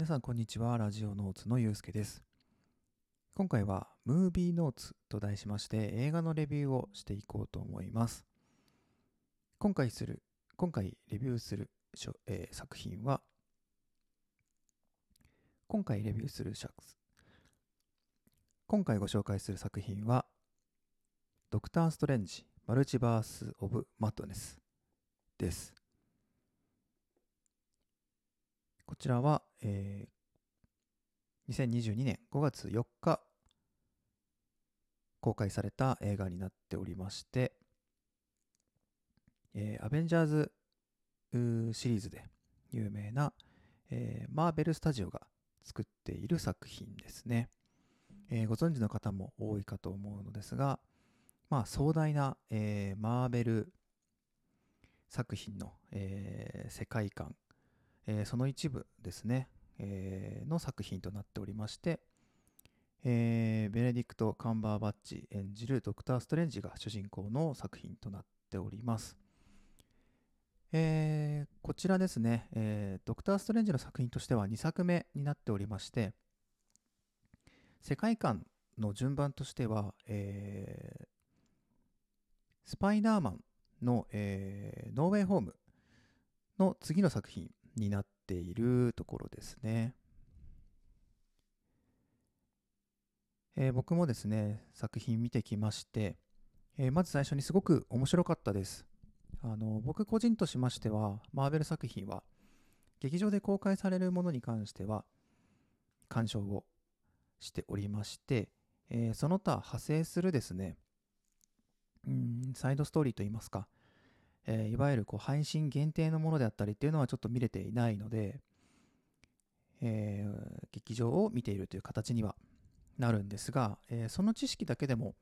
皆さんこんにちは。ラジオノーツのゆうすけです。今回はムービーノーツと題しまして映画のレビューをしていこうと思います。今回する今回レビューする、えー作品は今回レビューするシャク今回ご紹介する作品はドクター・ストレンジマルチバース・オブ・マットネスです。こちらは、えー2022年5月4日公開された映画になっておりまして、えーアベンジャーズシリーズで有名な、えーマーベル・スタジオが作っている作品ですね、えーご存知の方も多いかと思うのですが、まあ、壮大な、えーマーベル作品の、えー世界観えーその一部ですね、えーの作品となっておりまして、えーベネディクト・カンバーバッチ演じるドクター・ストレンジが主人公の作品となっております。えーこちらですね、えードクター・ストレンジの作品としては2作目になっておりまして、世界観の順番としては、えースパイダーマンの、えーノーウェイホームの次の作品になっているところですね。えー僕もですね、作品見てきまして、えーまず最初にすごく面白かったです。あの僕個人としましては、マーベル作品は、劇場で公開されるものに関しては、鑑賞をしておりまして、えーその他派生するですね、うんサイドストーリーといいますか、えーいわゆるこう配信限定のものであったりっていうのはちょっと見れていないので、えー劇場を見ているという形にはなるんですが、えーその知識だけでも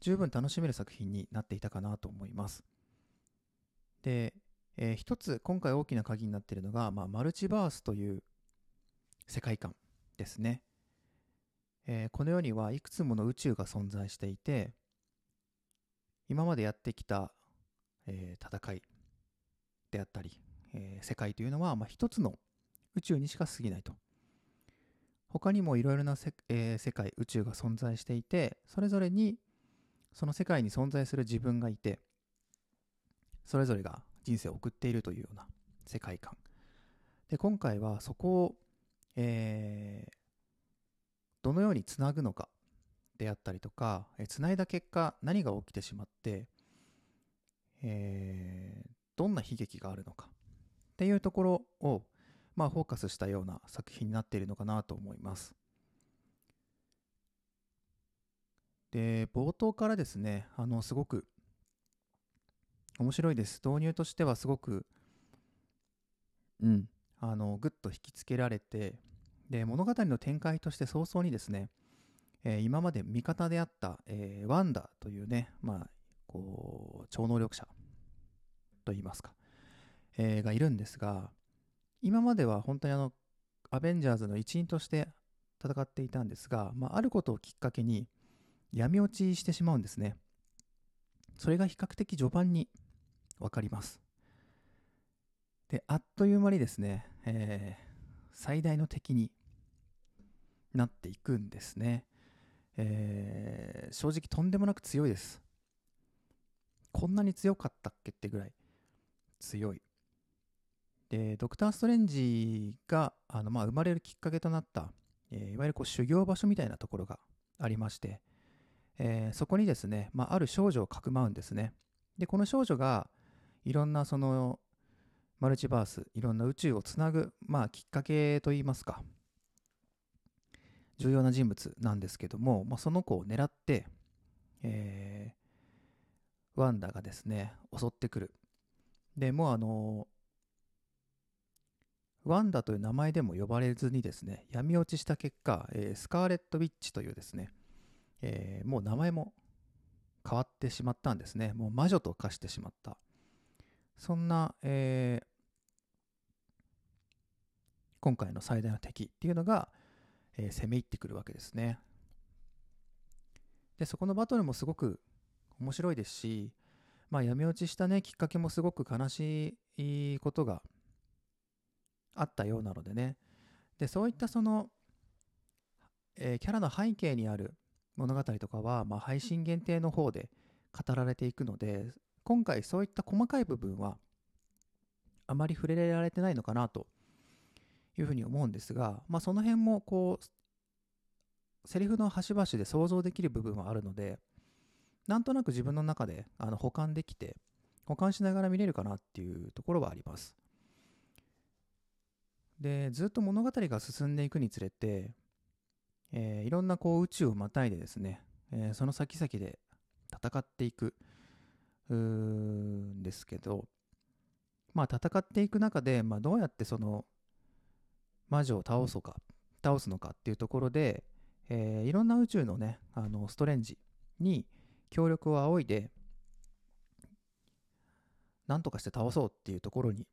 十分楽しめる作品になっていたかなと思います。で、えー一つ今回大きな鍵になっているのが、まあ、マルチバースという世界観ですね。えーこの世にはいくつもの宇宙が存在していて、今までやってきたえー戦いであったり、えー世界というのは、まあ、一つの宇宙にしか過ぎないと。他にもいろいろなせ、えー世界、宇宙が存在していて、それぞれにその世界に存在する自分がいて、それぞれが人生を送っているというような世界観。で、今回はそこを、えーどのようにつなぐのかであったりとか、えーつないだ結果何が起きてしまって、えーどんな悲劇があるのかっていうところを、まあ、フォーカスしたような作品になっているのかなと思います。で、冒頭からですね、あの、すごく面白いです。導入としてはすごく、うん、あの、ぐっと引きつけられて、で、物語の展開として早々にですね、えー今まで味方であった、えーワンダというね、まあ、こう、超能力者と言いますか、えーがいるんですが、今までは本当にあの、アベンジャーズの一員として戦っていたんですが、まあ、あることをきっかけに闇落ちしてしまうんですね。それが比較的序盤に分かります。で、あっという間にですね、えー最大の敵になっていくんですね。えー正直とんでもなく強いです。こんなに強かったっけってぐらい強い。で、ドクター・ストレンジがあの、まあ、生まれるきっかけとなった、えーいわゆるこう修行場所みたいなところがありまして、えーそこにですね、まあ、ある少女をかくまうんですね。で、この少女がいろんなそのマルチバース、いろんな宇宙をつなぐ、まあ、きっかけといいますか、重要な人物なんですけども、まあ、その子を狙って、えーワンダがですね、襲ってくる。で、もうあのワンダという名前でも呼ばれずにですね、闇落ちした結果、えースカーレット・ウィッチというですね、えーもう名前も変わってしまったんですね。もう魔女と化してしまった。そんな、えー今回の最大の敵っていうのが、えー攻め入ってくるわけですね。で、そこのバトルもすごく面白いですし、まあ、闇落ちしたね、きっかけもすごく悲しいことがあったようなのでね、でそういったその、えーキャラの背景にある物語とかは、まあ、配信限定の方で語られていくので今回そういった細かい部分はあまり触れられてないのかなというふうに思うんですが、まあ、その辺もこうセリフの端々で想像できる部分はあるのでなんとなく自分の中であの保管できて保管しながら見れるかなっていうところはあります。でずっと物語が進んでいくにつれて、えーいろんなこう宇宙をまたいでですね、えーその先々で戦っていくうんですけどまあ戦っていく中で、まあ、どうやってその魔女を倒そうか倒すのかっていうところで、えーいろんな宇宙のねあのストレンジに協力を仰いで何とかして倒そうっていうところに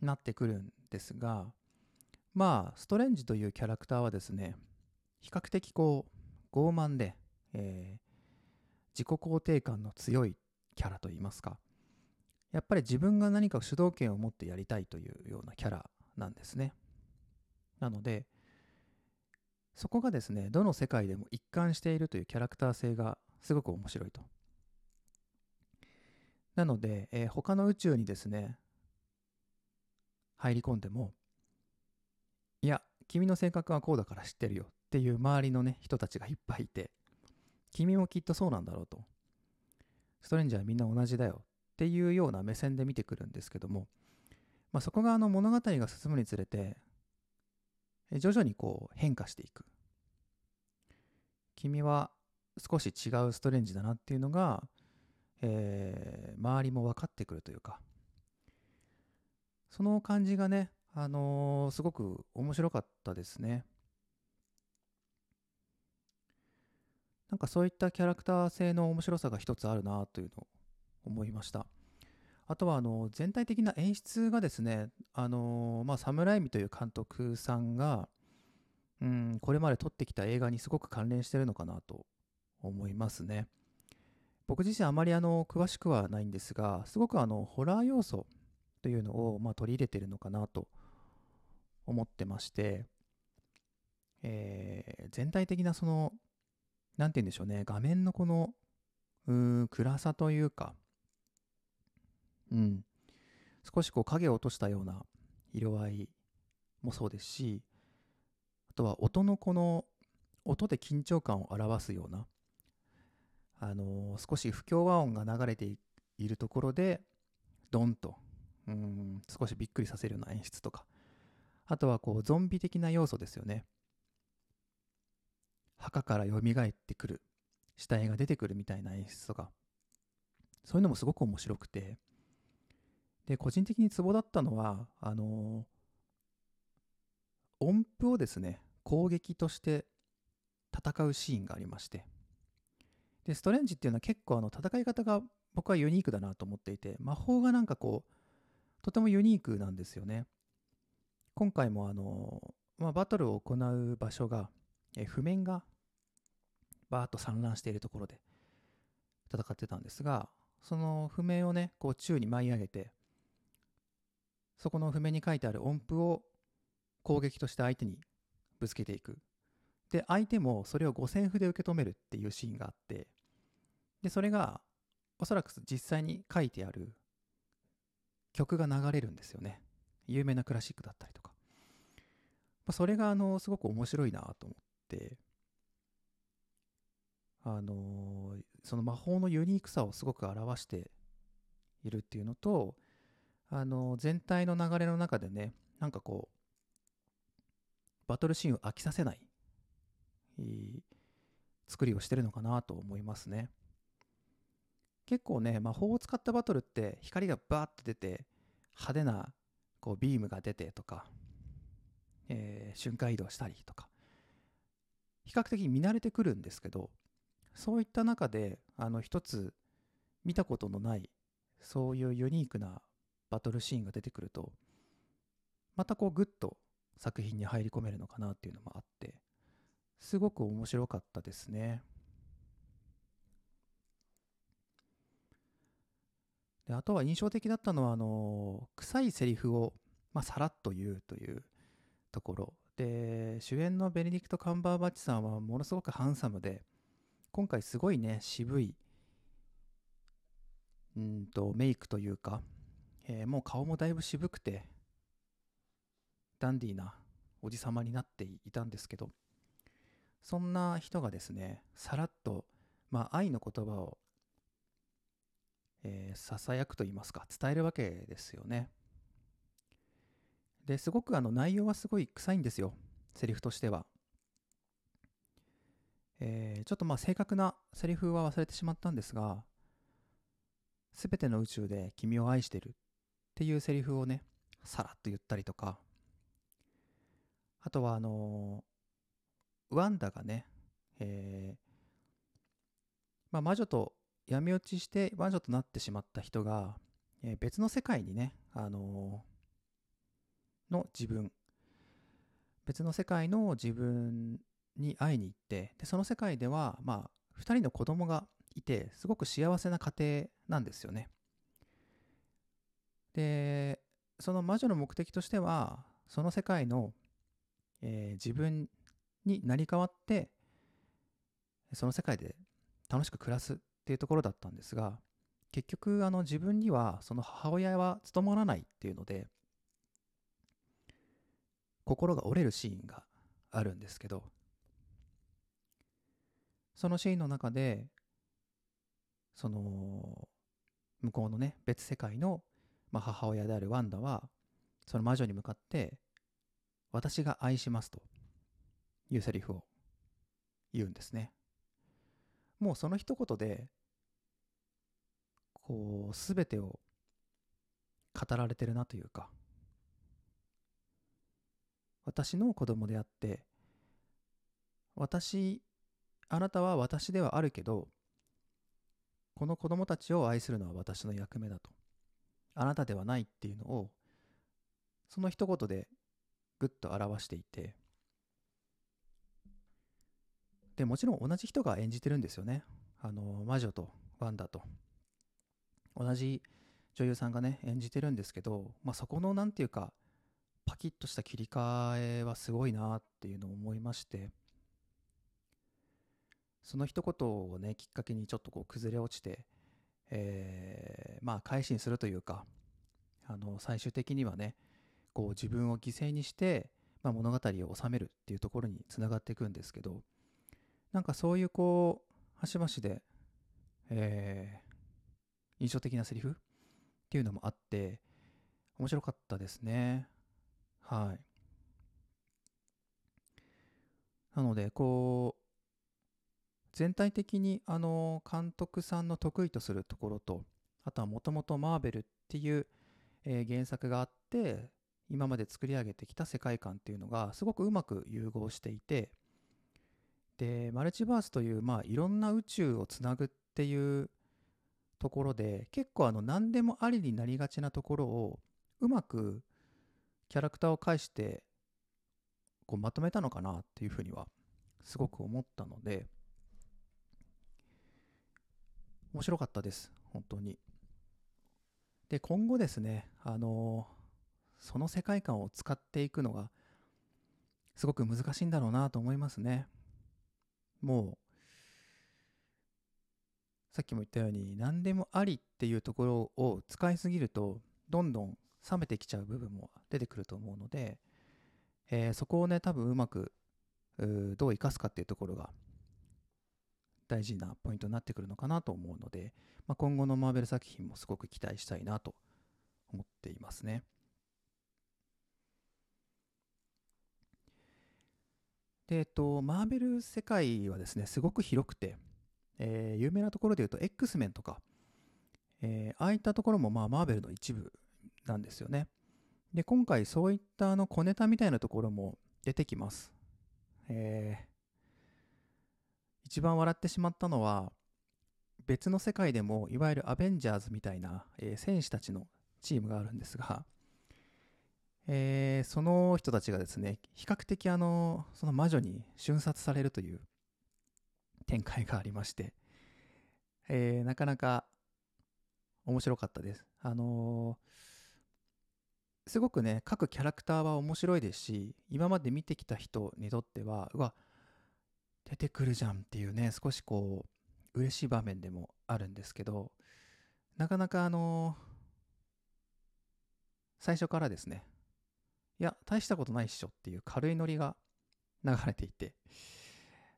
なってくるんですがまあストレンジというキャラクターはですね比較的こう傲慢で、えー自己肯定感の強いキャラといいますかやっぱり自分が何か主導権を持ってやりたいというようなキャラなんですね。なのでそこがですねどの世界でも一貫しているというキャラクター性がすごく面白いと。なので、えー他の宇宙にですね入り込んでもいや君の性格はこうだから知ってるよっていう周りのね人たちがいっぱいいて君もきっとそうなんだろうと。ストレンジャーみんな同じだよっていうような目線で見てくるんですけども、まあ、そこがあの物語が進むにつれて徐々にこう変化していく。君は少し違うストレンジだなっていうのが、えー周りも分かってくるというか。その感じがね、あのーすごく面白かったですね。なんかそういったキャラクター性の面白さが一つあるなというのを思いました。あとはあの全体的な演出がですね、あのまあ、サムライミという監督さんが、うん、これまで撮ってきた映画にすごく関連してるのかなと思いますね。僕自身あまりあの詳しくはないんですが、すごくあのホラー要素というのをまあ取り入れてるのかなと思ってまして、えー全体的なその、なんて言うんでしょうね、画面のこの、うん、暗さというか、うん、少しこう影を落としたような色合いもそうですし、あとは音のこの、音で緊張感を表すような、あの少し不協和音が流れているところで、ドンと、うん、少しびっくりさせるような演出とか、あとはこうゾンビ的な要素ですよね。墓から蘇ってくる、死体が出てくるみたいな演出とか、そういうのもすごく面白くて、で、個人的にツボだったのは、あの音符をですね、攻撃として戦うシーンがありまして、で、ストレンジっていうのは結構あの戦い方が僕はユニークだなと思っていて、魔法がなんかこう、とてもユニークなんですよね。今回もあのまあ、バトルを行う場所が、え譜面がバーッと散乱しているところで戦ってたんですが、その譜面をね、こう宙に舞い上げて、そこの譜面に書いてある音符を攻撃として相手にぶつけていく。で、相手もそれを五線譜で受け止めるっていうシーンがあって、で、それがおそらく実際に書いてある曲が流れるんですよね。有名なクラシックだったりとか。まあそれがあのすごく面白いなと思って、あのその魔法のユニークさをすごく表しているっていうのと、あの全体の流れの中でね、なんかこう、バトルシーンを飽きさせな、い作りをしてるのかなと思いますね。結構ね、魔法を使ったバトルって光がバーッと出て、派手なこうビームが出てとか、えー瞬間移動したりとか、比較的見慣れてくるんですけど、そういった中で、あの、一つ見たことのない、そういうユニークなバトルシーンが出てくると、またこうグッと作品に入り込めるのかなっていうのもあって、すごく面白かったですね。であとは印象的だったのは、あの、臭いセリフを、まあ、さらっと言うというところ。で、主演のベネディクト・カンバーバッチさんはものすごくハンサムで、今回すごいね、渋い、うんと、メイクというか、えー、もう顔もだいぶ渋くて、ダンディーなおじさまになっていたんですけど、そんな人がですね、さらっと、まあ、愛の言葉を、えー、ささやくと言いますか、伝えるわけですよね。で、すごくあの内容はすごい臭いんですよ、セリフとしては。えー、ちょっとまあ正確なセリフは忘れてしまったんですが、すべての宇宙で君を愛してるっていうセリフをね、さらっと言ったりとか、あとはあの、ワンダがね、えー、まあ、魔女と闇落ちして魔女となってしまった人が、えー、別の世界にね、あのの自分。別の世界の自分に会いに行ってでその世界ではまあ2人の子供がいてすごく幸せな家庭なんですよね。でその魔女の目的としてはその世界の、えー、自分に成り代わってその世界で楽しく暮らすっていうところだったんですが結局あの自分にはその母親は務まらないっていうので心が折れるシーンがあるんですけどそのシーンの中でその向こうのね別世界の、まあ、母親であるワンダはその魔女に向かって「私が愛します」と。いうセリフを言うんですね。もうその一言でこう全てを語られてるなというか私の子供であって私あなたは私ではあるけどこの子供たちを愛するのは私の役目だとあなたではないっていうのをその一言でぐっと表していてでもちろん同じ人が演じてるんですよね。あの魔女とワンダと。同じ女優さんがね演じてるんですけど、まあ、そこの何て言うかパキッとした切り替えはすごいなっていうのを思いまして。その一言をねきっかけにちょっとこう崩れ落ちて、えー、まあ改心するというかあの最終的にはねこう自分を犠牲にして、まあ、物語を収めるっていうところにつながっていくんですけどなんかそういうこう端々で、えー、印象的なセリフっていうのもあって面白かったですねはい。なので、こう、全体的にあの監督さんの得意とするところと、あとはもともとマーベルっていう、えー、原作があって、今まで作り上げてきた世界観っていうのがすごくうまく融合していて、で、マルチバースという、まあ、いろんな宇宙をつなぐっていうところで、結構あの何でもありになりがちなところをうまくキャラクターを介してこうまとめたのかなっていうふうにはすごく思ったので面白かったです本当に。で今後ですねあのその世界観を使っていくのがすごく難しいんだろうなと思いますね。もうさっきも言ったように何でもありっていうところを使いすぎるとどんどん冷めてきちゃう部分も出てくると思うので、えー、そこをね多分うまくどう生かすかっていうところが大事なポイントになってくるのかなと思うので、まあ、今後のマーベル作品もすごく期待したいなと思っていますね。えっと、マーベル世界はですね、すごく広くて、えー、有名なところで言うと X メンとか、えー、ああいったところもまあマーベルの一部なんですよね。で、今回そういったあの小ネタみたいなところも出てきます。えー、一番笑ってしまったのは、別の世界でもいわゆるアベンジャーズみたいな、えー、戦士たちのチームがあるんですが、えー、その人たちがですね、比較的あの、その魔女に瞬殺されるという展開がありまして、えー、なかなか面白かったです。あのーすごくね各キャラクターは面白いですし今まで見てきた人にとってはうわ出てくるじゃんっていうね少しこう嬉しい場面でもあるんですけどなかなかあの最初からですねいや大したことないっしょっていう軽いノリが流れていて。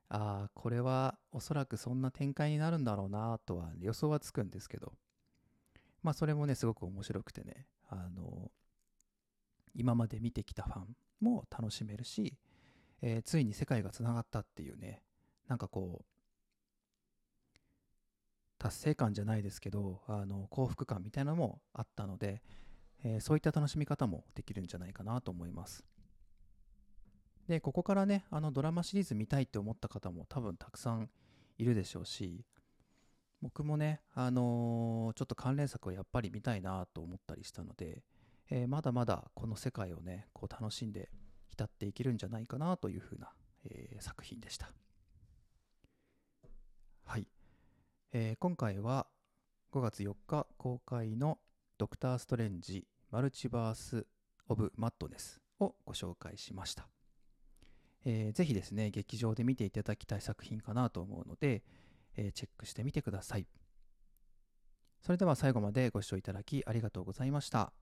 ああこれはおそらくそんな展開になるんだろうなとは予想はつくんですけど。まあそれもねすごく面白くてね。あの今まで見てきたファンも楽しめるし、えー、ついに世界がつながったっていうね。なんかこう達成感じゃないですけどあの幸福感みたいなのもあったので、えー、そういった楽しみ方もできるんじゃないかなと思います。でここからねあのドラマシリーズ見たいって思った方も多分たくさんいるでしょうし僕もね、あのー、ちょっと関連作をやっぱり見たいなと思ったりしたので、えー、まだまだこの世界をねこう楽しんで浸っていけるんじゃないかなというふうな、えー、作品でした。はい、えー、今回は5月4日公開の「ドクター・ストレンジマルチバース・オブ・マットネス」をご紹介しました、えー、ぜひですね劇場で見ていただきたい作品かなと思うので、えー、チェックしてみてくださいそれでは最後までご視聴いただきありがとうございました。